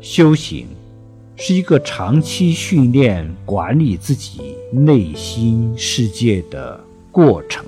修行是一个长期训练管理自己内心世界的过程。